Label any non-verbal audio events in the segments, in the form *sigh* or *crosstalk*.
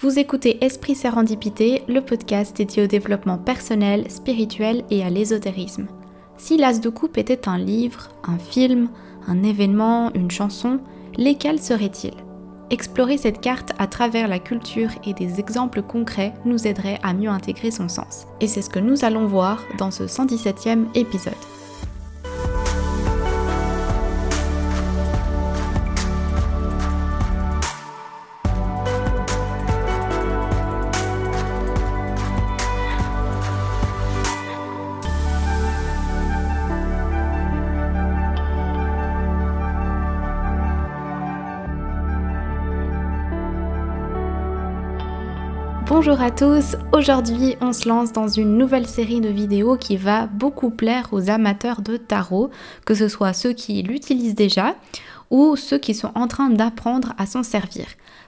Vous écoutez Esprit Sérendipité, le podcast dédié au développement personnel, spirituel et à l'ésotérisme. Si l'As de coupe était un livre, un film, un événement, une chanson, lesquels seraient-ils? Explorer cette carte à travers la culture et des exemples concrets nous aiderait à mieux intégrer son sens. Et c'est ce que nous allons voir dans ce 117e épisode. Bonjour à tous, aujourd'hui on se lance dans une nouvelle série de vidéos qui va beaucoup plaire aux amateurs de tarot, que ce soit ceux qui l'utilisent déjà ou ceux qui sont en train d'apprendre à s'en servir.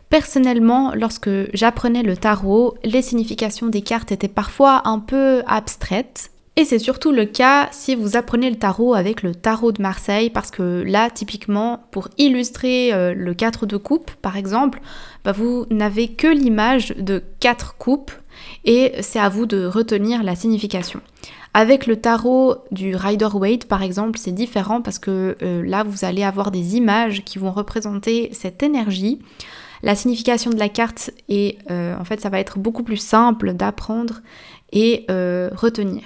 Personnellement, lorsque j'apprenais le tarot, les significations des cartes étaient parfois un peu abstraites, c'est surtout le cas si vous apprenez le tarot avec le tarot de Marseille, parce que là, typiquement, pour illustrer euh, le 4 de coupe, par exemple, bah, vous n'avez que l'image de 4 coupes et c'est à vous de retenir la signification. Avec le tarot du Rider-Waite, par exemple, c'est différent parce que euh, là, vous allez avoir des images qui vont représenter cette énergie. La signification de la carte et euh, en fait, ça va être beaucoup plus simple d'apprendre et retenir.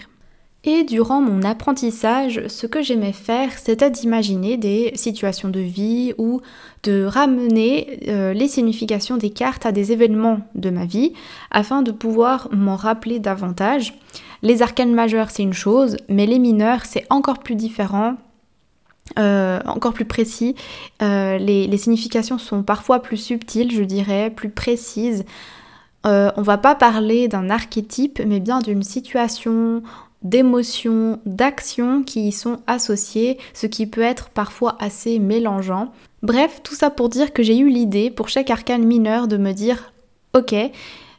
Et durant mon apprentissage, ce que j'aimais faire, c'était d'imaginer des situations de vie ou de ramener euh, les significations des cartes à des événements de ma vie afin de pouvoir m'en rappeler davantage. Les arcanes majeures, c'est une chose, mais les mineurs, c'est encore plus différent. Euh, encore plus précis. Euh, les, les, significations sont parfois plus subtiles, je dirais, plus précises. on va pas parler d'un archétype, mais bien d'une situation d'émotions, d'actions qui y sont associées, ce qui peut être parfois assez mélangeant. Bref, tout ça pour dire que j'ai eu l'idée pour chaque arcane mineur de me dire ok,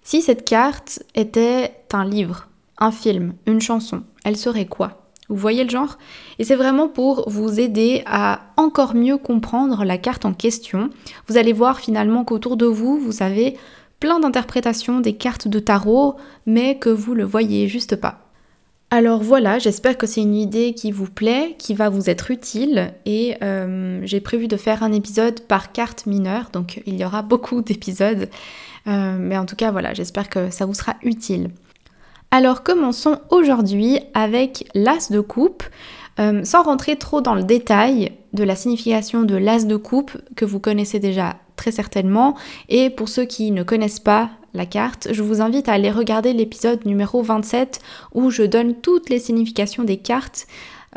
si cette carte était un livre, un film, une chanson, elle serait quoi? Vous voyez le genre? Et c'est vraiment pour vous aider à encore mieux comprendre la carte en question. Vous allez voir finalement qu'autour de vous, vous avez plein d'interprétations des cartes de tarot, mais que vous le voyez juste pas. Alors voilà, j'espère que c'est une idée qui vous plaît, qui va vous être utile et euh, j'ai prévu de faire un épisode par carte mineure, donc il y aura *laughs* beaucoup d'épisodes, euh, mais en tout cas voilà, j'espère que ça vous sera utile. Alors commençons aujourd'hui avec l'as de coupe. Euh, sans rentrer trop dans le détail de la signification de l'as de coupe que vous connaissez déjà très certainement, et pour ceux qui ne connaissent pas la carte, je vous invite à aller regarder l'épisode numéro 27 où je donne toutes les significations des cartes.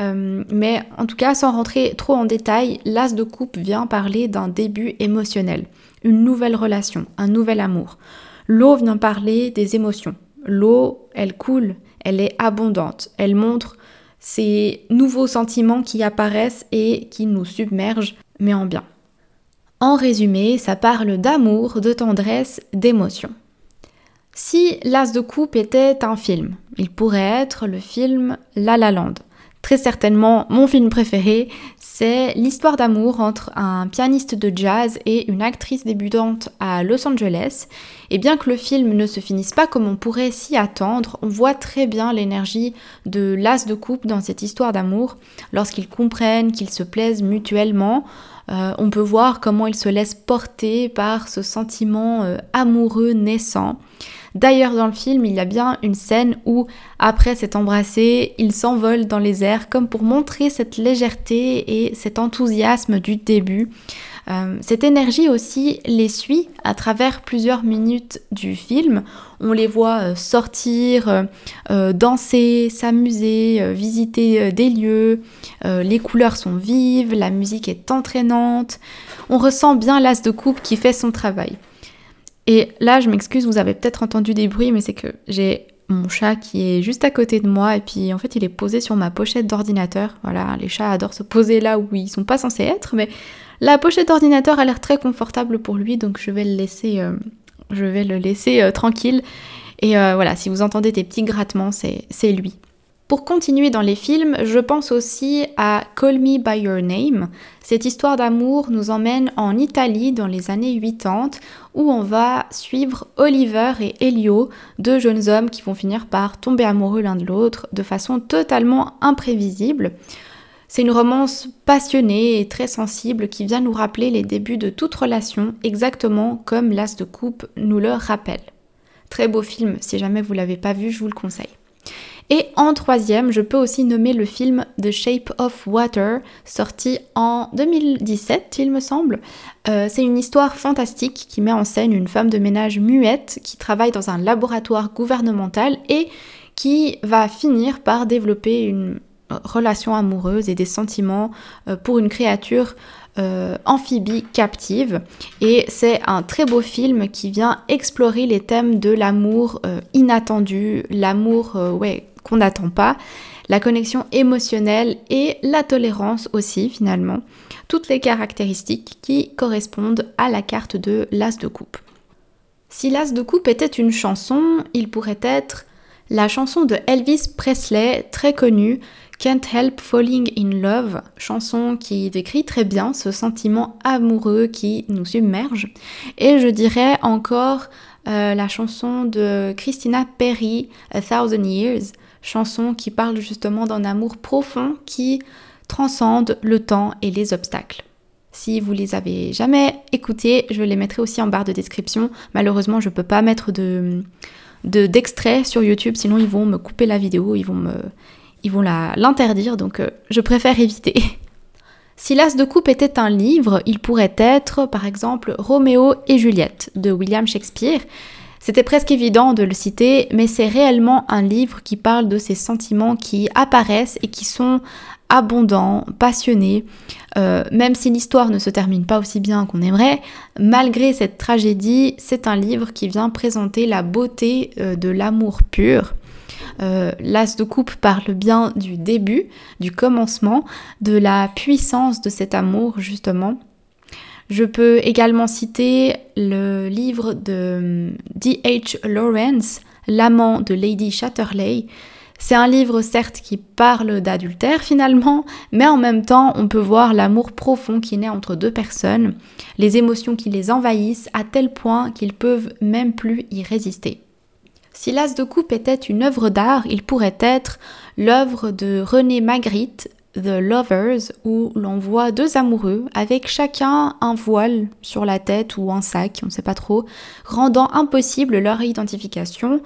Euh, mais en tout cas, sans rentrer trop en détail, l'as de coupe vient parler d'un début émotionnel, une nouvelle relation, un nouvel amour. L'eau vient parler des émotions. L'eau, elle coule, elle est abondante, elle montre ces nouveaux sentiments qui apparaissent et qui nous submergent, mais en bien. En résumé, ça parle d'amour, de tendresse, d'émotion. Si L'As de coupe était un film, il pourrait être le film La La Land. Très certainement, mon film préféré, c'est l'histoire d'amour entre un pianiste de jazz et une actrice débutante à Los Angeles. Et bien que le film ne se finisse pas comme on pourrait s'y attendre, on voit très bien l'énergie de l'as de coupe dans cette histoire d'amour. Lorsqu'ils comprennent, qu'ils se plaisent mutuellement, euh, on peut voir comment ils se laissent porter par ce sentiment euh, amoureux naissant. D'ailleurs, dans le film, il y a bien une scène où, après s'être embrassé, ils s'envolent dans les airs, comme pour montrer cette légèreté et cet enthousiasme du début. Euh, cette énergie aussi les suit à travers plusieurs minutes du film. On les voit euh, sortir, euh, danser, s'amuser, visiter des lieux. les couleurs sont vives, la musique est entraînante. On ressent bien l'as de coupe qui fait son travail. Et là, je m'excuse, vous avez peut-être entendu des bruits, mais c'est que j'ai mon chat qui est juste à côté de moi et puis en fait il est posé sur ma pochette d'ordinateur. Voilà, les chats adorent se poser là où ils sont pas censés être, mais la pochette d'ordinateur a l'air très confortable pour lui, donc je vais le laisser, euh, je vais le laisser euh, tranquille. Et euh, voilà, si vous entendez des petits grattements, c'est lui. Pour continuer dans les films, je pense aussi à Call Me By Your Name. Cette histoire d'amour nous emmène en Italie dans les années 80 où on va suivre Oliver et Elio, deux jeunes hommes qui vont finir par tomber amoureux l'un de l'autre de façon totalement imprévisible. C'est une romance passionnée et très sensible qui vient nous rappeler les débuts de toute relation exactement comme L'As de Coupe nous le rappelle. Très beau film, si jamais vous l'avez pas vu, je vous le conseille. Et en troisième, je peux aussi nommer le film The Shape of Water, sorti en 2017, il me semble. Euh, c'est une histoire fantastique qui met en scène une femme de ménage muette qui travaille dans un laboratoire gouvernemental et qui va finir par développer une relation amoureuse et des sentiments euh, pour une créature euh, amphibie captive. Et c'est un très beau film qui vient explorer les thèmes de l'amour inattendu, l'amour ouais, qu'on n'attend pas, la connexion émotionnelle et la tolérance aussi finalement, toutes les caractéristiques qui correspondent à la carte de l'as de coupe. Si l'as de coupe était une chanson, il pourrait être la chanson de Elvis Presley, très connue, Can't Help Falling in Love, chanson qui décrit très bien ce sentiment amoureux qui nous submerge. Et je dirais encore euh, la chanson de Christina Perry, A Thousand Years, chanson qui parle justement d'un amour profond qui transcende le temps et les obstacles. Si vous les avez jamais écoutées, je les mettrai aussi en barre de description. Malheureusement, je ne peux pas mettre de d'extrait sur YouTube, sinon ils vont me couper la vidéo, ils vont me ils vont l'interdire, donc euh, je préfère éviter. *laughs* Si l'As de coupe était un livre, il pourrait être par exemple Roméo et Juliette de William Shakespeare. C'était presque évident de le citer, mais c'est réellement un livre qui parle de ces sentiments qui apparaissent et qui sont abondants, passionnés. Euh, même si l'histoire ne se termine pas aussi bien qu'on aimerait, malgré cette tragédie, c'est un livre qui vient présenter la beauté euh, de l'amour pur. Euh, L'As de coupe parle bien du début, du commencement, de la puissance de cet amour justement. Je peux également citer le livre de D.H. Lawrence, L'amant de Lady Chatterley. C'est un livre certes qui parle d'adultère finalement, mais en même temps on peut voir l'amour profond qui naît entre deux personnes, les émotions qui les envahissent à tel point qu'ils peuvent même plus y résister. Si l'As de coupe était une œuvre d'art, il pourrait être l'œuvre de René Magritte, The Lovers où l'on voit deux amoureux avec chacun un voile sur la tête ou un sac, on ne sait pas trop, rendant impossible leur identification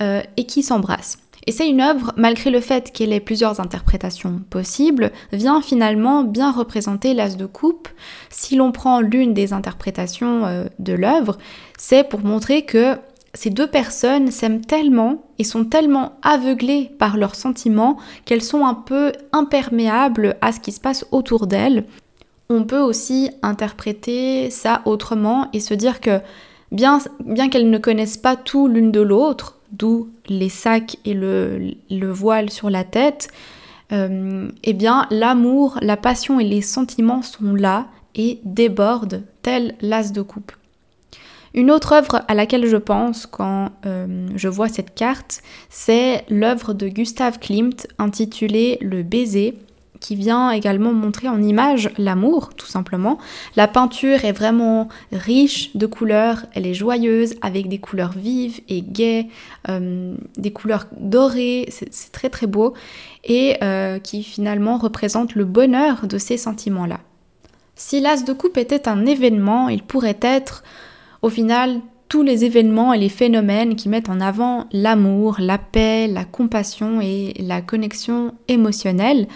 euh, et qui s'embrassent. Et c'est une œuvre, malgré le fait qu'elle ait plusieurs interprétations possibles, vient finalement bien représenter l'as de coupe. Si l'on prend l'une des interprétations euh, de l'œuvre, c'est pour montrer que ces deux personnes s'aiment tellement et sont tellement aveuglées par leurs sentiments qu'elles sont un peu imperméables à ce qui se passe autour d'elles. On peut aussi interpréter ça autrement et se dire que bien, qu'elles ne connaissent pas tout l'une de l'autre, d'où les sacs et le, voile sur la tête, euh, eh bien l'amour, la passion et les sentiments sont là et débordent tel l'as de coupe. Une autre œuvre à laquelle je pense quand euh, je vois cette carte, c'est l'œuvre de Gustave Klimt intitulée Le baiser qui vient également montrer en image l'amour, tout simplement. La peinture est vraiment riche de couleurs, elle est joyeuse, avec des couleurs vives et gaies, euh, des couleurs dorées, c'est très très beau, et euh, qui finalement représente le bonheur de ces sentiments-là. Si l'as de coupe était un événement, il pourrait être au final, tous les événements et les phénomènes qui mettent en avant l'amour, la paix, la compassion et la connexion émotionnelle.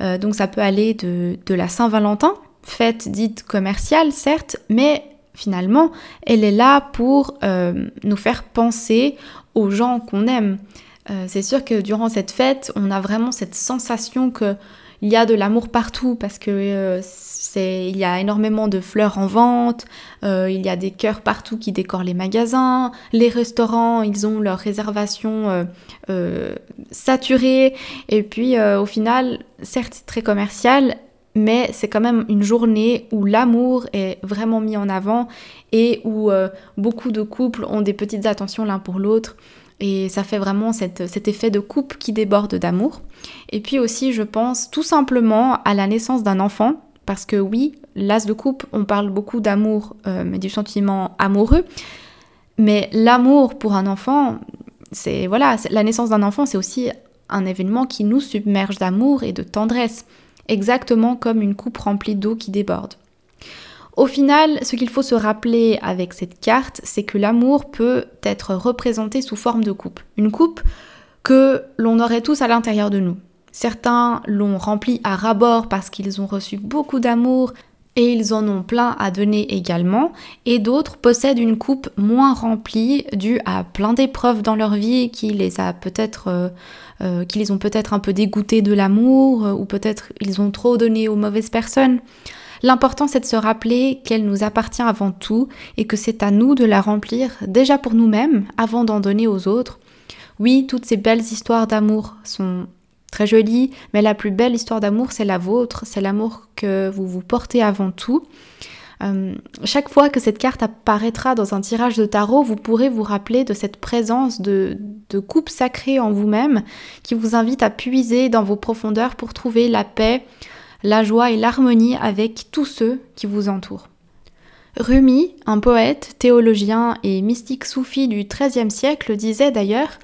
Euh, donc ça peut aller de, la Saint-Valentin, fête dite commerciale certes, mais finalement elle est là pour euh, nous faire penser aux gens qu'on aime. Euh, c'est sûr que durant cette fête, on a vraiment cette sensation que il y a de l'amour partout parce que euh, il y a énormément de fleurs en vente, euh, il y a des cœurs partout qui décorent les magasins, les restaurants, ils ont leurs réservations euh, saturées, et puis au final, certes c'est très commercial, mais c'est quand même une journée où l'amour est vraiment mis en avant et où beaucoup de couples ont des petites attentions l'un pour l'autre. Et ça fait vraiment cet effet de coupe qui déborde d'amour. Et puis aussi, je pense tout simplement à la naissance d'un enfant. Parce que oui, l'as de coupe, on parle beaucoup d'amour, euh, mais du sentiment amoureux. Mais l'amour pour un enfant, c'est voilà, la naissance d'un enfant, c'est aussi un événement qui nous submerge d'amour et de tendresse, exactement comme une coupe remplie d'eau qui déborde. Au final, ce qu'il faut se rappeler avec cette carte, c'est que l'amour peut être représenté sous forme de coupe. Une coupe que l'on aurait tous à l'intérieur de nous. Certains l'ont remplie à ras-bord parce qu'ils ont reçu beaucoup d'amour et ils en ont plein à donner également, et d'autres possèdent une coupe moins remplie due à plein d'épreuves dans leur vie qui les euh, euh, qui les ont peut-être un peu dégoûtés de l'amour, euh, ou peut-être ils ont trop donné aux mauvaises personnes. L'important c'est de se rappeler qu'elle nous appartient avant tout et que c'est à nous de la remplir déjà pour nous-mêmes avant d'en donner aux autres. Oui, toutes ces belles histoires d'amour sont très jolies, mais la plus belle histoire d'amour c'est la vôtre, c'est l'amour que vous vous portez avant tout. Euh, chaque fois que cette carte apparaîtra dans un tirage de tarot, vous pourrez vous rappeler de cette présence de, de coupe sacrée en vous-même qui vous invite à puiser dans vos profondeurs pour trouver la paix, la joie et l'harmonie avec tous ceux qui vous entourent. Rumi, un poète, théologien et mystique soufi du XIIIe siècle, disait d'ailleurs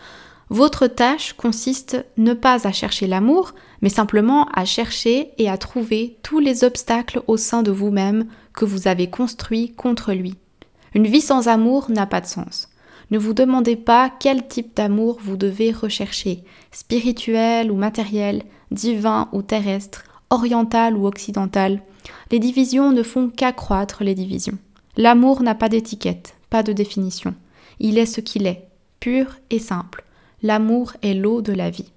Votre tâche consiste ne pas à chercher l'amour, mais simplement à chercher et à trouver tous les obstacles au sein de vous-même que vous avez construits contre lui. Une vie sans amour n'a pas de sens. Ne vous demandez pas quel type d'amour vous devez rechercher, spirituel ou matériel, divin ou terrestre, orientale ou occidentale, les divisions ne font qu'accroître les divisions. L'amour n'a pas d'étiquette, pas de définition. Il est ce qu'il est, pur et simple. L'amour est l'eau de la vie.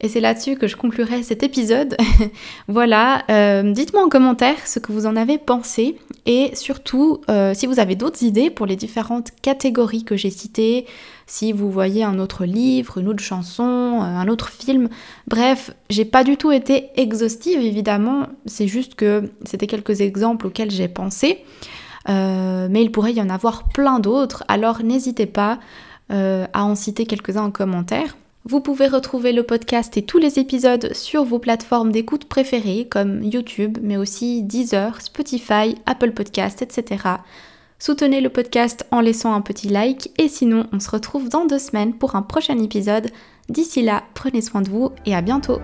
Et c'est là-dessus que je conclurai cet épisode. *laughs* voilà, euh, dites-moi en commentaire ce que vous en avez pensé et surtout euh, si vous avez d'autres idées pour les différentes catégories que j'ai citées, si vous voyez un autre livre, une autre chanson, euh, un autre film. Bref, j'ai pas du tout été exhaustive évidemment, c'est juste que c'était quelques exemples auxquels j'ai pensé. mais il pourrait y en avoir plein d'autres, alors n'hésitez pas à en citer quelques-uns en commentaire. Vous pouvez retrouver le podcast et tous les épisodes sur vos plateformes d'écoute préférées comme YouTube, mais aussi Deezer, Spotify, Apple Podcast, etc. Soutenez le podcast en laissant un petit like et sinon on se retrouve dans deux semaines pour un prochain épisode. D'ici là, prenez soin de vous et à bientôt